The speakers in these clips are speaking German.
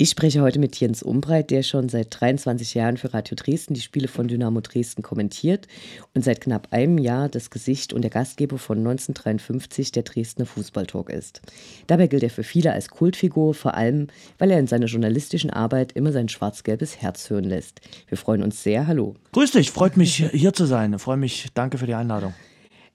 Ich spreche heute mit Jens Umbreit, der schon seit 23 Jahren für Radio Dresden die Spiele von Dynamo Dresden kommentiert und seit knapp einem Jahr das Gesicht und der Gastgeber von 1953 der Dresdner Fußballtalk ist. Dabei gilt er für viele als Kultfigur, vor allem, weil er in seiner journalistischen Arbeit immer sein schwarz-gelbes Herz hören lässt. Wir freuen uns sehr. Hallo. Grüß dich, freut mich hier zu sein. Freue mich, danke für die Einladung.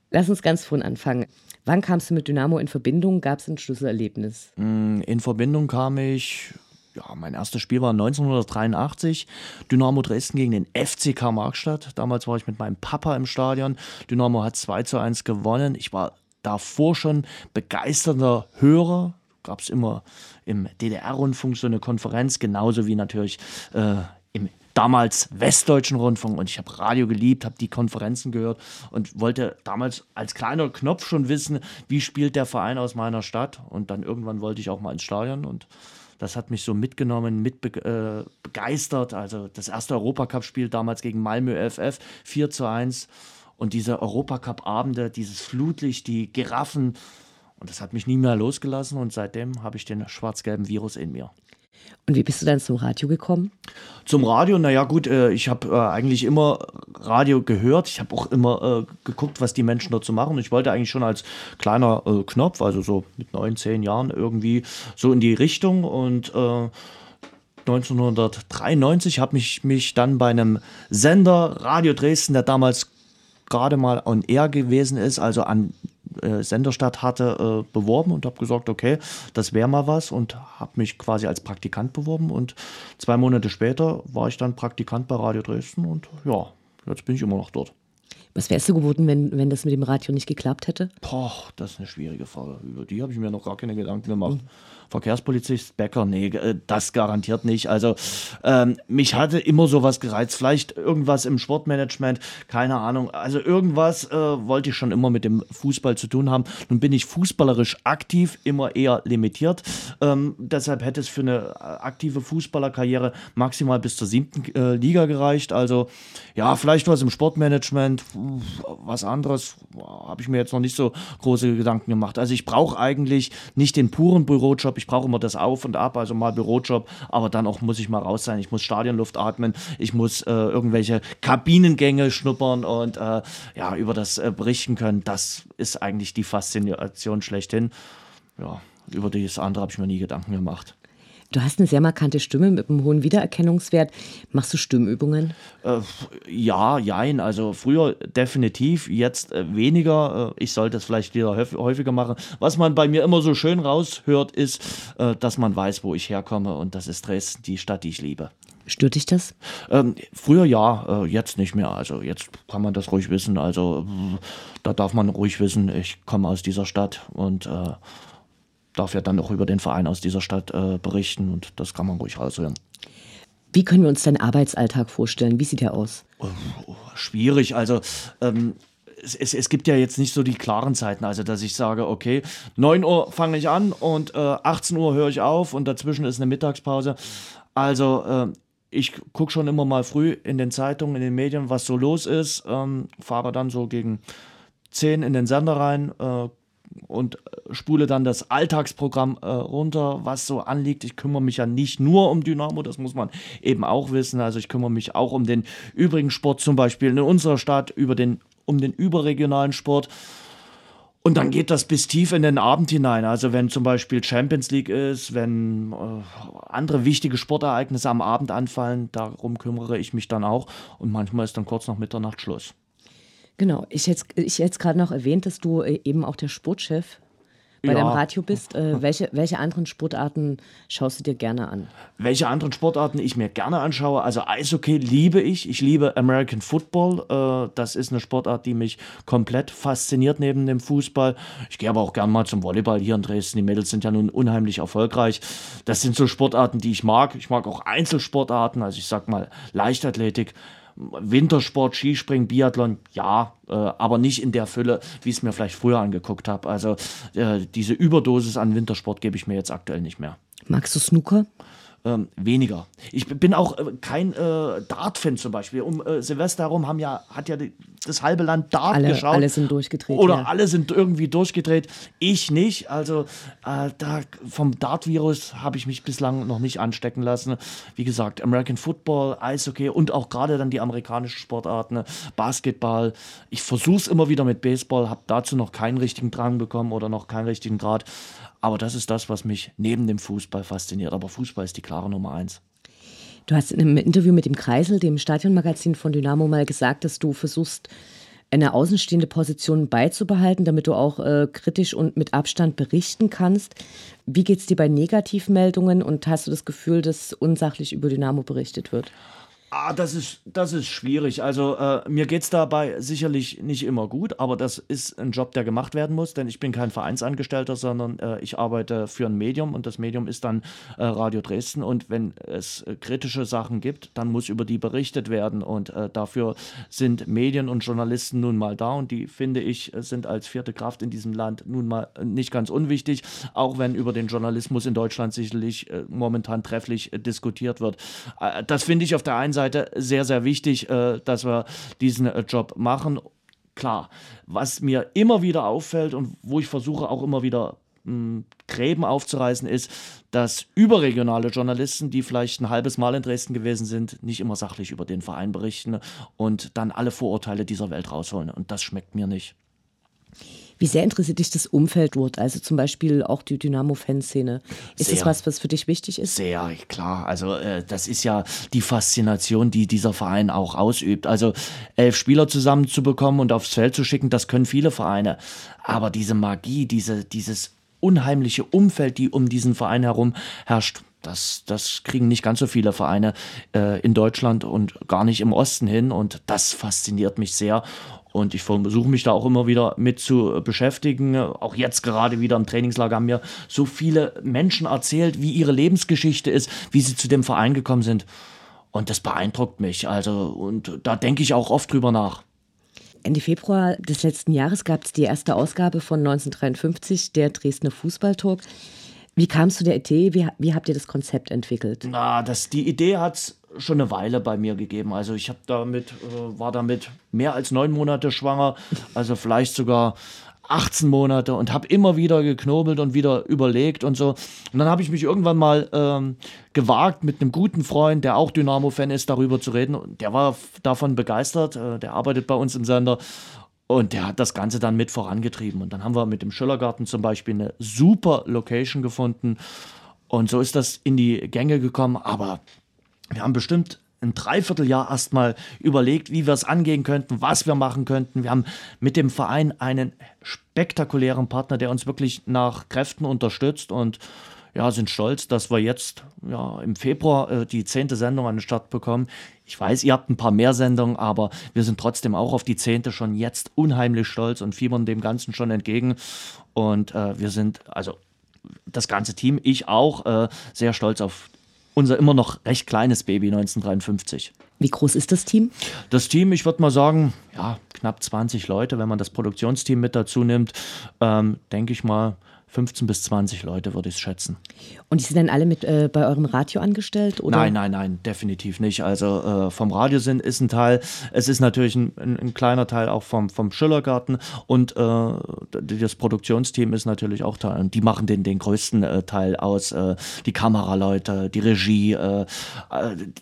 Lass uns ganz vorn anfangen. Wann kamst du mit Dynamo in Verbindung? Gab es ein Schlüsselerlebnis? Mm, in Verbindung kam ich ja, mein erstes Spiel war 1983, Dynamo Dresden gegen den FCK Markstadt. Damals war ich mit meinem Papa im Stadion. Dynamo hat 2 zu 1 gewonnen. Ich war davor schon begeisterter Hörer. Gab es immer im DDR-Rundfunk so eine Konferenz, genauso wie natürlich äh, im damals Westdeutschen Rundfunk und ich habe Radio geliebt, habe die Konferenzen gehört und wollte damals als kleiner Knopf schon wissen, wie spielt der Verein aus meiner Stadt und dann irgendwann wollte ich auch mal ins Stadion und das hat mich so mitgenommen, mit äh, begeistert. Also das erste Europacup-Spiel damals gegen Malmö FF, 4 zu 1. Und diese Europacup-Abende, dieses Flutlicht, die Giraffen. Und das hat mich nie mehr losgelassen. Und seitdem habe ich den schwarz-gelben Virus in mir. Und wie bist du dann zum Radio gekommen? Zum Radio, naja gut, äh, ich habe äh, eigentlich immer Radio gehört. Ich habe auch immer äh, geguckt, was die Menschen dazu machen. Ich wollte eigentlich schon als kleiner Knopf, also so mit neun, zehn Jahren irgendwie so in die Richtung. Und 1993 habe ich mich dann bei einem Sender Radio Dresden, der damals gerade mal on air gewesen ist, also an äh, Senderstadt hatte, äh, beworben und habe gesagt, okay, das wäre mal was und habe mich quasi als Praktikant beworben und zwei Monate später war ich dann Praktikant bei Radio Dresden und ja, jetzt bin ich immer noch dort. Was wärst du geworden, wenn, wenn das mit dem Radio nicht geklappt hätte? Boah, das ist eine schwierige Frage. Über die habe ich mir noch gar keine Gedanken gemacht. Mhm. Verkehrspolizist Becker, nee, äh, das garantiert nicht. Also ähm, mich hatte immer sowas gereizt. Vielleicht irgendwas im Sportmanagement, keine Ahnung. Also irgendwas äh, wollte ich schon immer mit dem Fußball zu tun haben. Nun bin ich fußballerisch aktiv, immer eher limitiert. Ähm, deshalb hätte es für eine äh, aktive Fußballerkarriere maximal bis zur siebten äh, Liga gereicht. Also ja, vielleicht was im Sportmanagement, was anderes habe ich mir jetzt noch nicht so große Gedanken gemacht. Also ich brauche eigentlich nicht den puren Bürojob ich brauche immer das Auf und Ab, also mal Bürojob, aber dann auch muss ich mal raus sein. Ich muss Stadionluft atmen, ich muss äh, irgendwelche Kabinengänge schnuppern und äh, ja, über das äh, berichten können. Das ist eigentlich die Faszination schlechthin. Ja, über das andere habe ich mir nie Gedanken gemacht. Du hast eine sehr markante Stimme mit einem hohen Wiedererkennungswert. Machst du Stimmübungen? Äh, ja, jein. Also früher definitiv, jetzt äh, weniger. Äh, ich sollte es vielleicht wieder häufiger machen. Was man bei mir immer so schön raushört, ist, äh, dass man weiß, wo ich herkomme. Und das ist Dresden, die Stadt, die ich liebe. Stört dich das? Ähm, früher ja, äh, jetzt nicht mehr. Also jetzt kann man das ruhig wissen. Also da darf man ruhig wissen, ich komme aus dieser Stadt und äh, darf ja dann auch über den Verein aus dieser Stadt äh, berichten und das kann man ruhig raushören. Wie können wir uns deinen Arbeitsalltag vorstellen? Wie sieht der aus? Oh, oh, schwierig. Also ähm, es, es, es, gibt ja jetzt nicht so die klaren Zeiten, also dass ich sage, okay, 9 Uhr fange ich an und äh, 18 Uhr höre ich auf und dazwischen ist eine Mittagspause. Also äh, ich gucke schon immer mal früh in den Zeitungen, in den Medien, was so los ist, ähm, fahre dann so gegen 10 in den Sender rein, äh, und äh, spule dann das Alltagsprogramm äh, runter, was so anliegt. Ich kümmere mich ja nicht nur um Dynamo, das muss man eben auch wissen. Also ich kümmere mich auch um den übrigen Sport, zum Beispiel in unserer Stadt, über den, um den überregionalen Sport. Und dann geht das bis tief in den Abend hinein. Also wenn zum Beispiel Champions League ist, wenn äh, andere wichtige Sportereignisse am Abend anfallen, darum kümmere ich mich dann auch. Und manchmal ist dann kurz nach Mitternacht Schluss. Genau, ich hätte ich jetzt gerade noch erwähnt, dass du äh, eben auch der Sportchef bei ja. deinem Radio bist. Äh, welche, welche anderen Sportarten schaust du dir gerne an? Welche anderen Sportarten ich mir gerne anschaue? Also Eishockey liebe ich. Ich liebe American Football. Äh, das ist eine Sportart, die mich komplett fasziniert neben dem Fußball. Ich gehe aber auch gerne mal zum Volleyball hier in Dresden. Die Mädels sind ja nun unheimlich erfolgreich. Das sind so Sportarten, die ich mag. Ich mag auch Einzelsportarten, also ich sag mal Leichtathletik Wintersport, Skispringen, Biathlon, ja, äh, aber nicht in der Fülle, wie ich es mir vielleicht früher angeguckt habe. Also äh, diese Überdosis an Wintersport gebe ich mir jetzt aktuell nicht mehr. Magst du Snooker? Ähm, weniger. Ich bin auch äh, kein äh, Dart-Fan zum Beispiel. Um äh, Silvester herum haben ja, hat ja die, das halbe Land Dart alle, geschaut. Alle sind durchgedreht. Oder ja. alle sind irgendwie durchgedreht. Ich nicht. Also äh, da vom Dart-Virus habe ich mich bislang noch nicht anstecken lassen. Wie gesagt, American Football, Eishockey und auch gerade dann die amerikanischen Sportarten, Basketball. Ich versuche es immer wieder mit Baseball, habe dazu noch keinen richtigen Drang bekommen oder noch keinen richtigen Grad. Aber das ist das, was mich neben dem Fußball fasziniert. Aber Fußball ist die klare Nummer eins. Du hast in einem Interview mit dem Kreisel, dem Stadionmagazin von Dynamo, mal gesagt, dass du versuchst, eine außenstehende Position beizubehalten, damit du auch äh, kritisch und mit Abstand berichten kannst. Wie geht es dir bei Negativmeldungen und hast du das Gefühl, dass unsachlich über Dynamo berichtet wird? Ah, das ist, das ist schwierig. Also äh, mir geht es dabei sicherlich nicht immer gut, aber das ist ein Job, der gemacht werden muss, denn ich bin kein Vereinsangestellter, sondern äh, ich arbeite für ein Medium und das Medium ist dann äh, Radio Dresden und wenn es äh, kritische Sachen gibt, dann muss über die berichtet werden und äh, dafür sind Medien und Journalisten nun mal da und die, finde ich, sind als vierte Kraft in diesem Land nun mal nicht ganz unwichtig, auch wenn über den Journalismus in Deutschland sicherlich äh, momentan trefflich diskutiert wird. das finde ich auf der einen Seite Seite sehr, sehr wichtig, äh, dass wir diesen äh, Job machen. Klar, was mir immer wieder auffällt und wo ich versuche auch immer wieder hm, Gräben aufzureißen, ist, dass überregionale Journalisten, die vielleicht ein halbes Mal in Dresden gewesen sind, nicht immer sachlich über den Verein berichten und dann alle Vorurteile dieser Welt rausholen. Und das schmeckt mir nicht. Wie sehr interessiert dich das Umfeld dort? Also zum Beispiel auch die Dynamo-Fanszene. Ist sehr, das was, was für dich wichtig ist? Sehr, klar. Also äh, das ist ja die Faszination, die dieser Verein auch ausübt. Also elf Spieler zusammenzubekommen und aufs Feld zu schicken, das können viele Vereine. Aber diese Magie, diese, dieses unheimliche Umfeld, die um diesen Verein herum herrscht, das, das kriegen nicht ganz so viele Vereine äh, in Deutschland und gar nicht im Osten hin. Und das fasziniert mich sehr. Und ich versuche mich da auch immer wieder mit zu beschäftigen. Auch jetzt gerade wieder im Trainingslager haben mir so viele Menschen erzählt, wie ihre Lebensgeschichte ist, wie sie zu dem Verein gekommen sind. Und das beeindruckt mich. Also, und da denke ich auch oft drüber nach. Ende Februar des letzten Jahres gab es die erste Ausgabe von 1953, der Dresdner Fußballtalk. Wie kam es zu der Idee? Wie, wie habt ihr das Konzept entwickelt? Na, das, die Idee hat es schon eine Weile bei mir gegeben. Also ich habe damit, äh, war damit mehr als neun Monate schwanger, also vielleicht sogar 18 Monate und habe immer wieder geknobelt und wieder überlegt und so. Und dann habe ich mich irgendwann mal ähm, gewagt, mit einem guten Freund, der auch Dynamo-Fan ist, darüber zu reden. Und der war davon begeistert. Äh, der arbeitet bei uns im Sender. Und der hat das Ganze dann mit vorangetrieben. Und dann haben wir mit dem Schillergarten zum Beispiel eine super Location gefunden. Und so ist das in die Gänge gekommen. Aber wir haben bestimmt ein Dreivierteljahr erstmal überlegt, wie wir es angehen könnten, was wir machen könnten. Wir haben mit dem Verein einen spektakulären Partner, der uns wirklich nach Kräften unterstützt und ja, sind stolz, dass wir jetzt ja, im Februar äh, die zehnte Sendung an den Start bekommen. Ich weiß, ihr habt ein paar mehr Sendungen, aber wir sind trotzdem auch auf die zehnte schon jetzt unheimlich stolz und fiebern dem Ganzen schon entgegen. Und äh, wir sind, also das ganze Team, ich auch, äh, sehr stolz auf unser immer noch recht kleines Baby 1953. Wie groß ist das Team? Das Team, ich würde mal sagen, ja, knapp 20 Leute, wenn man das Produktionsteam mit dazu nimmt, ähm, denke ich mal, 15 bis 20 Leute, würde ich schätzen. Und die sind dann alle mit äh, bei eurem Radio angestellt? Oder? Nein, nein, nein, definitiv nicht. Also äh, vom Radio sind, ist ein Teil, es ist natürlich ein, ein, ein kleiner Teil auch vom, vom Schillergarten und äh, das Produktionsteam ist natürlich auch Teil. Und die machen den, den größten äh, Teil aus. Äh, die Kameraleute, die Regie, äh,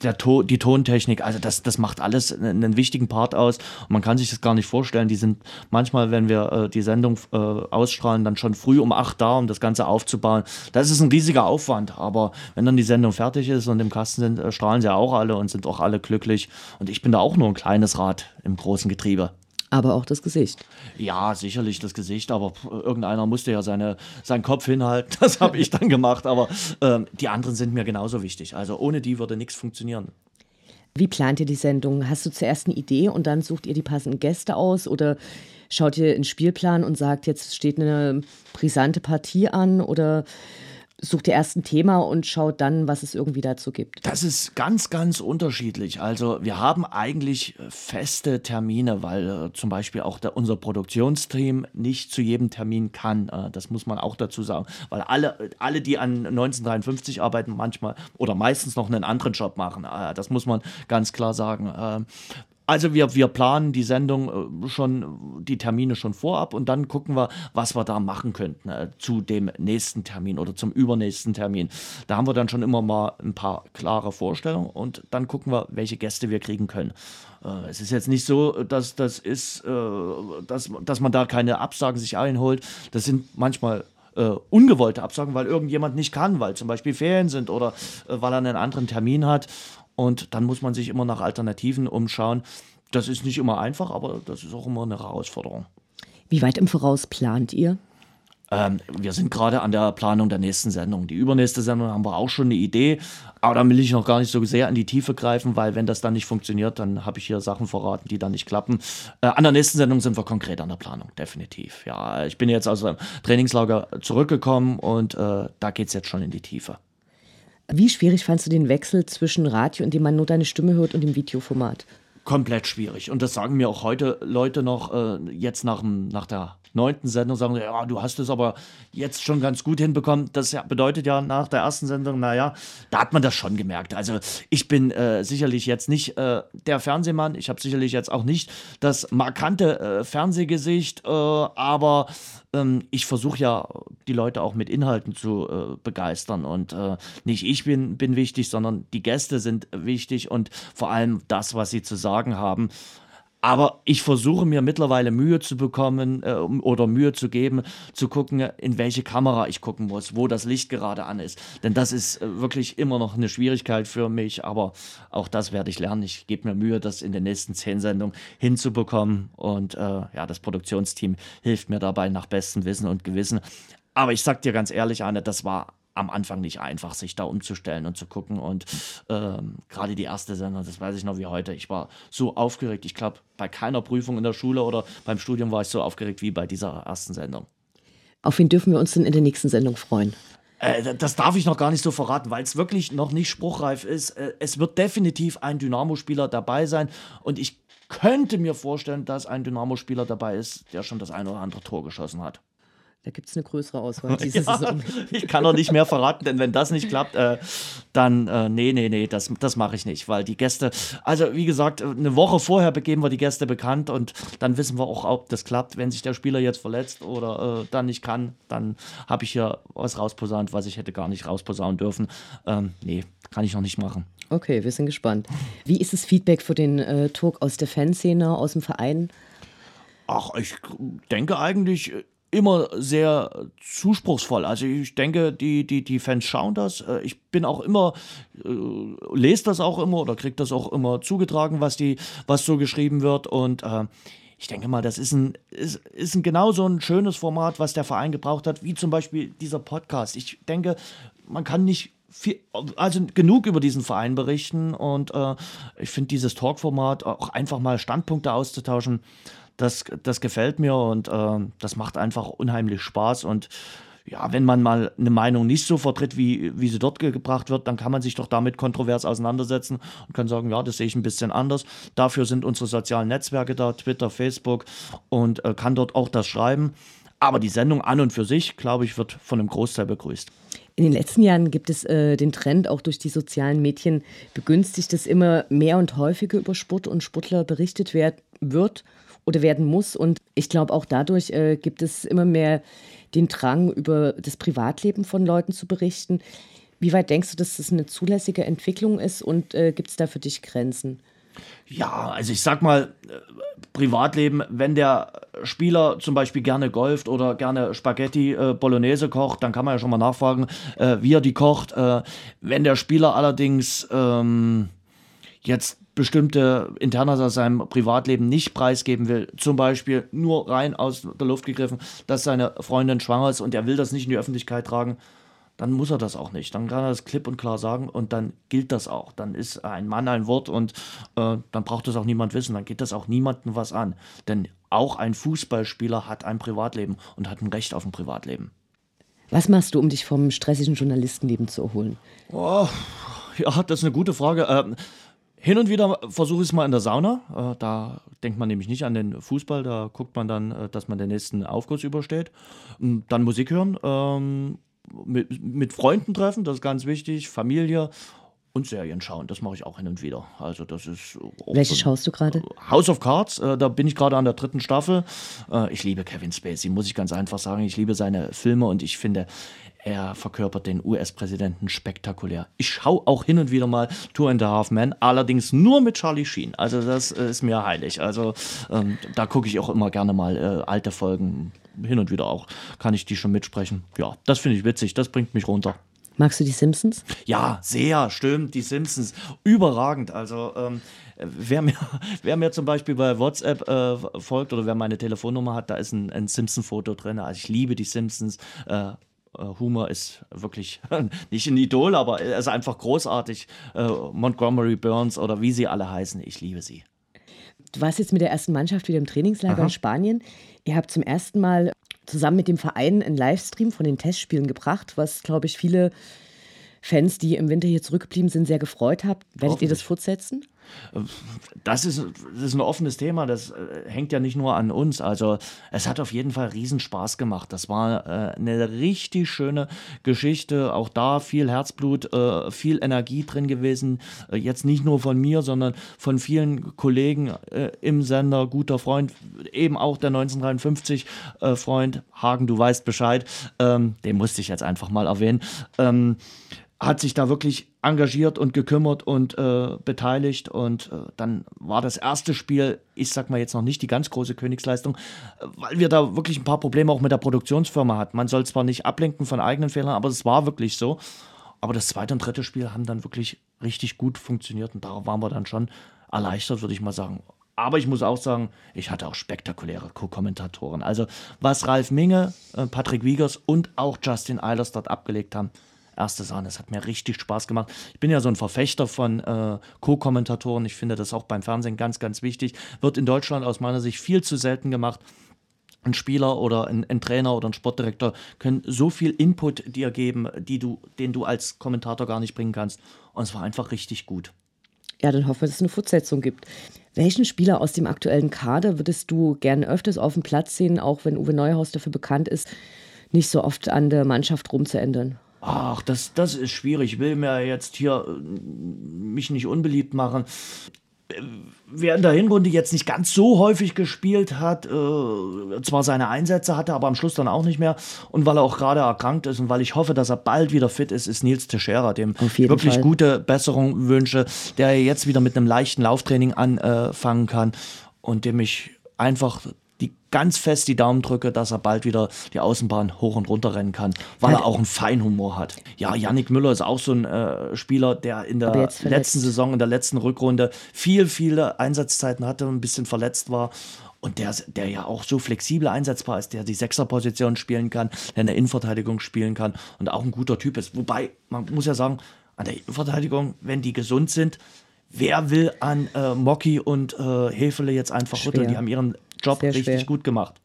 der to die Tontechnik, also das, das macht alles einen, einen, wichtigen Part aus. Und man kann sich das gar nicht vorstellen. Die sind manchmal, wenn wir die Sendung ausstrahlen, dann schon früh um 8 da, um das Ganze aufzubauen. Das ist ein riesiger Aufwand, aber wenn dann die Sendung fertig ist und im Kasten sind, äh, strahlen sie auch alle und sind auch alle glücklich. Und ich bin da auch nur ein kleines Rad im großen Getriebe. Aber auch das Gesicht. Ja, sicherlich das Gesicht, aber irgendeiner musste ja seine, seinen Kopf hinhalten. Das habe ich dann gemacht. Aber ähm, die anderen sind mir genauso wichtig. Also ohne die würde nichts funktionieren. Wie plant ihr die Sendung? Hast du zuerst eine Idee und dann sucht ihr die passenden Gäste aus oder schaut ihr in den Spielplan und sagt, jetzt steht eine brisante Partie an oder sucht ihr erst ein Thema und schaut dann, was es irgendwie dazu gibt? Das ist ganz, ganz unterschiedlich. Also wir haben eigentlich feste Termine, weil äh, zum Beispiel auch der, unser Produktionsteam nicht zu jedem Termin kann. Äh, das muss man auch dazu sagen, weil alle, alle, die an 1953 arbeiten, manchmal oder meistens noch einen anderen Job machen. Äh, das muss man ganz klar sagen. Also wir, wir planen die Sendung äh, schon, die Termine schon vorab und dann gucken wir, was wir da machen könnten äh, zu dem nächsten Termin oder zum übernächsten Termin. Da haben wir dann schon immer mal ein paar klare Vorstellungen und dann gucken wir, welche Gäste wir kriegen können. Äh, es ist jetzt nicht so, dass das ist, äh, dass, dass man da keine Absagen sich einholt. Das sind manchmal äh, ungewollte Absagen, weil irgendjemand nicht kann, weil zum Beispiel Ferien sind oder äh, weil er einen anderen Termin hat. Und dann muss man sich immer nach Alternativen umschauen. Das ist nicht immer einfach, aber das ist auch immer eine Herausforderung. Wie weit im Voraus plant ihr? Ähm, wir sind gerade an der Planung der nächsten Sendung. Die übernächste Sendung haben wir auch schon eine Idee, aber da will ich noch gar nicht so sehr in die Tiefe greifen, weil wenn das dann nicht funktioniert, dann habe ich hier Sachen verraten, die dann nicht klappen. Äh, an der nächsten Sendung sind wir konkret an der Planung, definitiv. Ja, ich bin jetzt aus dem Trainingslager zurückgekommen und äh, da geht es jetzt schon in die Tiefe. Wie schwierig fandst du den Wechsel zwischen Radio, in dem man nur deine Stimme hört, und dem Videoformat? Komplett schwierig. Und das sagen mir auch heute Leute noch, äh, jetzt nach, nach der neunten Sendung sagen sie, ja, du hast es aber jetzt schon ganz gut hinbekommen. Das bedeutet ja nach der ersten Sendung, naja, da hat man das schon gemerkt. Also ich bin äh, sicherlich jetzt nicht äh, der Fernsehmann, ich habe sicherlich jetzt auch nicht das markante äh, Fernsehgesicht, äh, aber ähm, ich versuche ja die Leute auch mit Inhalten zu äh, begeistern und äh, nicht ich bin, bin wichtig, sondern die Gäste sind wichtig und vor allem das, was sie zu sagen haben. Aber ich versuche mir mittlerweile Mühe zu bekommen äh, oder Mühe zu geben, zu gucken, in welche Kamera ich gucken muss, wo das Licht gerade an ist. Denn das ist äh, wirklich immer noch eine Schwierigkeit für mich, aber auch das werde ich lernen. Ich gebe mir Mühe, das in den nächsten zehn Sendungen hinzubekommen. Und äh, ja, das Produktionsteam hilft mir dabei nach bestem Wissen und Gewissen. Aber ich sag dir ganz ehrlich, Anne, das war am Anfang nicht einfach, sich da umzustellen und zu gucken. Und ähm, gerade die erste Sendung, das weiß ich noch wie heute, ich war so aufgeregt. Ich glaube, bei keiner Prüfung in der Schule oder beim Studium war ich so aufgeregt wie bei dieser ersten Sendung. Auf wen dürfen wir uns denn in der nächsten Sendung freuen? Äh, das darf ich noch gar nicht so verraten, weil es wirklich noch nicht spruchreif ist. Äh, es wird definitiv ein Dynamo-Spieler dabei sein und ich könnte mir vorstellen, dass ein Dynamo-Spieler dabei ist, der schon das ein oder andere Tor geschossen hat. Da gibt es eine größere Auswahl diese ja, Saison. Ich kann noch nicht mehr verraten, denn wenn das nicht klappt, äh, dann äh, nee, nee, nee, das, das mache ich nicht, weil die Gäste, also wie gesagt, eine Woche vorher begeben wir die Gäste bekannt und dann wissen wir auch, ob das klappt. Wenn sich der Spieler jetzt verletzt oder äh, dann nicht kann, dann habe ich hier was rausposaunt, was ich hätte gar nicht rausposaunen dürfen. Ähm, nee, kann ich noch nicht machen. Okay, wir sind gespannt. Wie ist das Feedback für den äh, Talk aus der Fanszene, aus dem Verein? Ach, ich denke eigentlich immer sehr zuspruchsvoll. Also ich denke, die, die, die Fans schauen das. Äh, ich bin auch immer, äh, lese das auch immer oder kriege das auch immer zugetragen, was, die, was so geschrieben wird. Und äh, ich denke mal, das ist ein, ist, ist ein genauso ein schönes Format, was der Verein gebraucht hat, wie zum Beispiel dieser Podcast. Ich denke, man kann nicht viel, also genug über diesen Verein berichten und äh, ich finde dieses Talkformat auch einfach mal Standpunkte auszutauschen das, das gefällt mir und äh, das macht einfach unheimlich Spaß. Und ja, wenn man mal eine Meinung nicht so vertritt, wie, wie sie dort gebracht wird, dann kann man sich doch damit kontrovers auseinandersetzen und kann sagen, ja, das sehe ich ein bisschen anders. Dafür sind unsere sozialen Netzwerke da, Twitter, Facebook und äh, kann dort auch das schreiben. Aber die Sendung an und für sich, glaube ich, wird von einem Großteil begrüßt. In den letzten Jahren gibt es äh, den Trend, auch durch die sozialen Medien begünstigt, dass immer mehr und häufiger über Sport und Sportler berichtet werd, wird oder werden muss. Und ich glaube, auch dadurch äh, gibt es immer mehr den Drang, über das Privatleben von Leuten zu berichten. Wie weit denkst du, dass das eine zulässige Entwicklung ist und äh, gibt es da für dich Grenzen? Ja, also ich sag mal, äh, Privatleben, wenn der Spieler zum Beispiel gerne golft oder gerne Spaghetti äh, Bolognese kocht, dann kann man ja schon mal nachfragen, äh, wie er die kocht. Äh, wenn der Spieler allerdings ähm, jetzt bestimmte Internas aus seinem Privatleben nicht preisgeben will, zum Beispiel nur rein aus der Luft gegriffen, dass seine Freundin schwanger ist und er will das nicht in die Öffentlichkeit tragen, dann muss er das auch nicht. Dann kann er das klipp und klar sagen und dann gilt das auch. Dann ist ein Mann ein Wort und äh, dann braucht das auch niemand wissen. Dann geht das auch niemandem was an. Denn auch ein Fußballspieler hat ein Privatleben und hat ein Recht auf ein Privatleben. Was machst du, um dich vom stressigen Journalistenleben zu erholen? Oh, ja, das ist eine gute Frage. Ähm, hin und wieder versuche ich es mal in der Sauna. Äh, da denkt man nämlich nicht an den Fußball. Da guckt man dann, äh, dass man den nächsten Aufguss übersteht. Dann Musik hören, ähm, mit, mit Freunden treffen, das ist ganz wichtig. Familie und Serien schauen, das mache ich auch hin und wieder. Also das ist Welche schaust du gerade? House of Cards, äh, da bin ich gerade an der dritten Staffel. Äh, ich liebe Kevin Spacey, muss ich ganz einfach sagen. Ich liebe seine Filme und ich finde, er verkörpert den US-Präsidenten spektakulär. Ich schaue auch hin und wieder mal Two and a Half Men, allerdings nur mit Charlie Sheen. Also das ist mir heilig. Also ähm, da gucke ich auch immer gerne mal äh, alte Folgen. Hin und wieder auch kann ich die schon mitsprechen. Ja, das finde ich witzig. Das bringt mich runter. Magst du die Simpsons? Ja, sehr, stimmt, die Simpsons. Überragend. Also, ähm, wer, mir, wer mir zum Beispiel bei WhatsApp äh, folgt oder wer meine Telefonnummer hat, da ist ein, ein Simpson-Foto drin. Also, ich liebe die Simpsons. Äh, äh Humor ist wirklich nicht ein Idol, aber er ist einfach großartig. Äh, Montgomery Burns oder wie sie alle heißen, ich liebe sie. Du warst jetzt mit der ersten Mannschaft wieder im Trainingslager Aha. in Spanien. Ihr habt zum ersten Mal zusammen mit dem Verein einen Livestream von den Testspielen gebracht, was, glaube ich, viele Fans, die im Winter hier zurückgeblieben sind, sehr gefreut hat. Werdet ihr das fortsetzen? Das ist, das ist ein offenes Thema, das äh, hängt ja nicht nur an uns. Also es hat auf jeden Fall riesen Spaß gemacht. Das war äh, eine richtig schöne Geschichte. Auch da viel Herzblut, äh, viel Energie drin gewesen. Äh, jetzt nicht nur von mir, sondern von vielen Kollegen äh, im Sender, guter Freund, eben auch der 1953 äh, Freund Hagen, du weißt Bescheid. Ähm, den musste ich jetzt einfach mal erwähnen. Ähm, hat sich da wirklich engagiert und gekümmert und äh, beteiligt. Und äh, dann war das erste Spiel, ich sag mal jetzt noch nicht die ganz große Königsleistung, weil wir da wirklich ein paar Probleme auch mit der Produktionsfirma hatten. Man soll zwar nicht ablenken von eigenen Fehlern, aber es war wirklich so. Aber das zweite und dritte Spiel haben dann wirklich richtig gut funktioniert und da waren wir dann schon erleichtert, würde ich mal sagen. Aber ich muss auch sagen, ich hatte auch spektakuläre Co-Kommentatoren. Also was Ralf Minge, äh, Patrick Wiegers und auch Justin Eilers dort abgelegt haben, erste Sahne. Es hat mir richtig Spaß gemacht. Ich bin ja so ein Verfechter von äh, Co-Kommentatoren. Ich finde das auch beim Fernsehen ganz, ganz wichtig. Wird in Deutschland aus meiner Sicht viel zu selten gemacht. Ein Spieler oder ein, ein, Trainer oder ein Sportdirektor können so viel Input dir geben, die du, den du als Kommentator gar nicht bringen kannst. Und es war einfach richtig gut. Ja, dann hoffen wir, dass es eine Fortsetzung gibt. Welchen Spieler aus dem aktuellen Kader würdest du gerne öfters auf dem Platz sehen, auch wenn Uwe Neuhaus dafür bekannt ist, nicht so oft an der Mannschaft rumzuändern? Ach, das, das ist schwierig. Ich will mir jetzt hier äh, mich nicht unbeliebt machen. Wer in der Hinrunde jetzt nicht ganz so häufig gespielt hat, äh, zwar seine Einsätze hatte, aber am Schluss dann auch nicht mehr. Und weil er auch gerade erkrankt ist und weil ich hoffe, dass er bald wieder fit ist, ist Nils Teixeira, dem wirklich Fall. gute Besserung wünsche, der jetzt wieder mit einem leichten Lauftraining anfangen kann und dem ich einfach die ganz fest die Daumen drücke, dass er bald wieder die Außenbahn hoch und runter rennen kann, weil er auch einen Feinhumor hat. Ja, Yannick Müller ist auch so ein äh, Spieler, der in der letzten Saison, in der letzten Rückrunde viel, viele Einsatzzeiten hatte, und ein bisschen verletzt war und der, der ja auch so flexibel einsetzbar ist, der die Sechserposition spielen kann, der eine Innenverteidigung spielen kann und auch ein guter Typ ist. Wobei, man muss ja sagen, an der Innenverteidigung, wenn die gesund sind, wer will an äh, Mocky und äh, Hefele jetzt einfach rütteln? Die haben ihren Job Sehr richtig schwer. gut gemacht.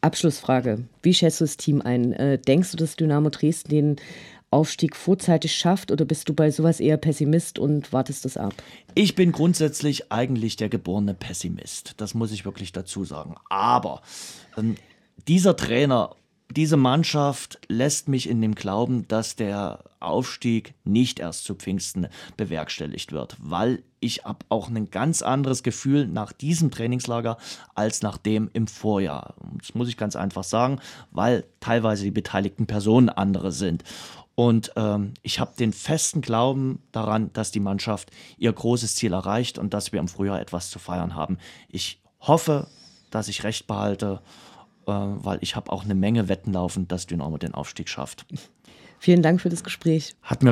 Abschlussfrage. Wie schätzt du das Team ein? Äh, denkst du, dass Dynamo Dresden den Aufstieg vorzeitig schafft oder bist du bei sowas eher Pessimist und wartest das ab? Ich bin grundsätzlich eigentlich der geborene Pessimist. Das muss ich wirklich dazu sagen. Aber ähm, dieser Trainer diese Mannschaft lässt mich in dem Glauben, dass der Aufstieg nicht erst zu Pfingsten bewerkstelligt wird, weil ich habe auch ein ganz anderes Gefühl nach diesem Trainingslager als nach dem im Vorjahr. Das muss ich ganz einfach sagen, weil teilweise die beteiligten Personen andere sind. Und ähm, ich habe den festen Glauben daran, dass die Mannschaft ihr großes Ziel erreicht und dass wir im Frühjahr etwas zu feiern haben. Ich hoffe, dass ich recht behalte äh, weil ich habe auch eine Menge Wetten laufen, dass Dynamo den Aufstieg schafft. Vielen Dank für das Gespräch. Hat mir